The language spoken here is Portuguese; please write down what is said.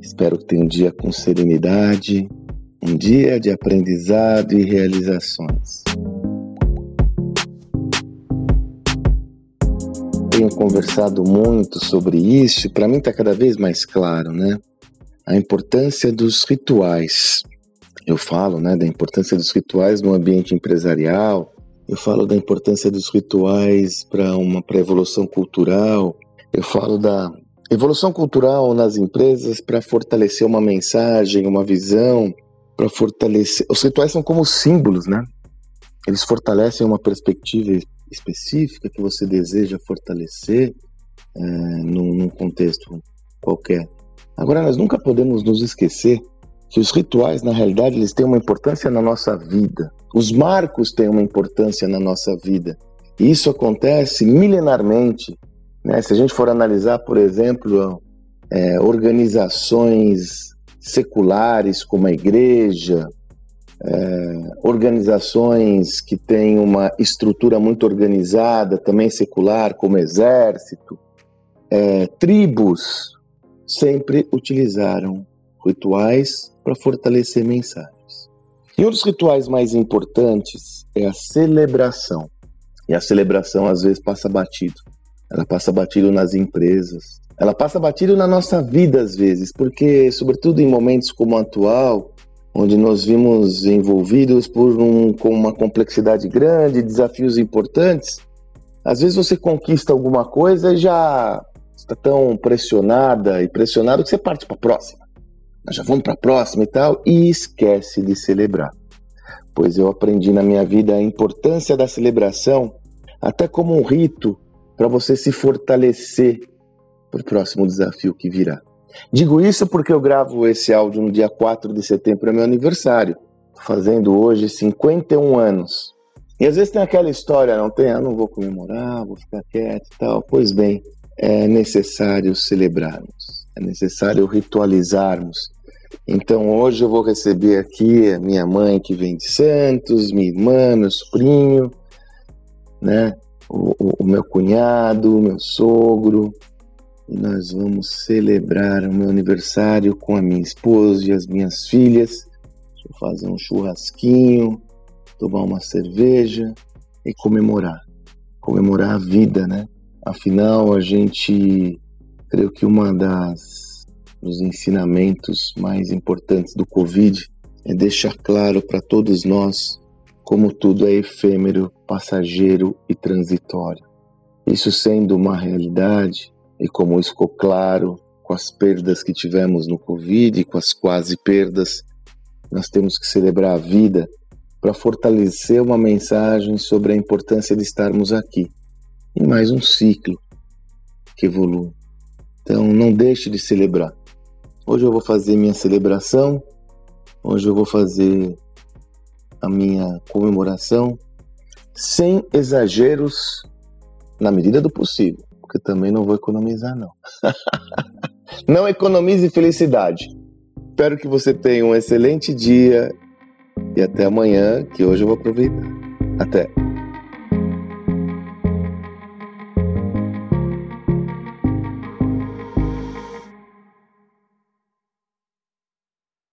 Espero que tenha um dia com serenidade, um dia de aprendizado e realizações. Tenho conversado muito sobre isso e para mim está cada vez mais claro, né? A importância dos rituais. Eu falo, né, da importância dos rituais no ambiente empresarial. Eu falo da importância dos rituais para uma para evolução cultural. Eu falo da evolução cultural nas empresas para fortalecer uma mensagem, uma visão, para fortalecer. Os rituais são como símbolos, né? Eles fortalecem uma perspectiva específica que você deseja fortalecer é, num, num contexto qualquer. Agora, nós nunca podemos nos esquecer que os rituais, na realidade, eles têm uma importância na nossa vida. Os marcos têm uma importância na nossa vida. E isso acontece milenarmente. Né? Se a gente for analisar, por exemplo, é, organizações seculares como a igreja, é, organizações que têm uma estrutura muito organizada, também secular, como exército, é, tribos, sempre utilizaram rituais para fortalecer mensagens. E um dos rituais mais importantes é a celebração. E a celebração às vezes passa batido. Ela passa batido nas empresas, ela passa batido na nossa vida às vezes, porque, sobretudo em momentos como o atual, onde nós vimos envolvidos por um, com uma complexidade grande, desafios importantes, às vezes você conquista alguma coisa e já está tão pressionada e pressionado que você parte para a próxima. Nós já vamos para a próxima e tal, e esquece de celebrar. Pois eu aprendi na minha vida a importância da celebração, até como um rito para você se fortalecer para o próximo desafio que virá. Digo isso porque eu gravo esse áudio no dia 4 de setembro, é meu aniversário. Tô fazendo hoje 51 anos. E às vezes tem aquela história, não tem? Ah, não vou comemorar, vou ficar quieto e tal. Pois bem, é necessário celebrarmos, é necessário ritualizarmos. Então hoje eu vou receber aqui a minha mãe que vem de Santos, minha irmã, meu sobrinho, né? O, o, o meu cunhado, meu sogro, e nós vamos celebrar o meu aniversário com a minha esposa e as minhas filhas. Vou fazer um churrasquinho, tomar uma cerveja e comemorar. Comemorar a vida, né? Afinal, a gente, creio que uma das dos ensinamentos mais importantes do Covid é deixar claro para todos nós como tudo é efêmero, passageiro e transitório. Isso sendo uma realidade, e como isso ficou claro com as perdas que tivemos no Covid, com as quase perdas, nós temos que celebrar a vida para fortalecer uma mensagem sobre a importância de estarmos aqui em mais um ciclo que evolui. Então não deixe de celebrar. Hoje eu vou fazer minha celebração, hoje eu vou fazer a minha comemoração sem exageros na medida do possível porque também não vou economizar, não. não economize felicidade. Espero que você tenha um excelente dia e até amanhã, que hoje eu vou aproveitar. Até!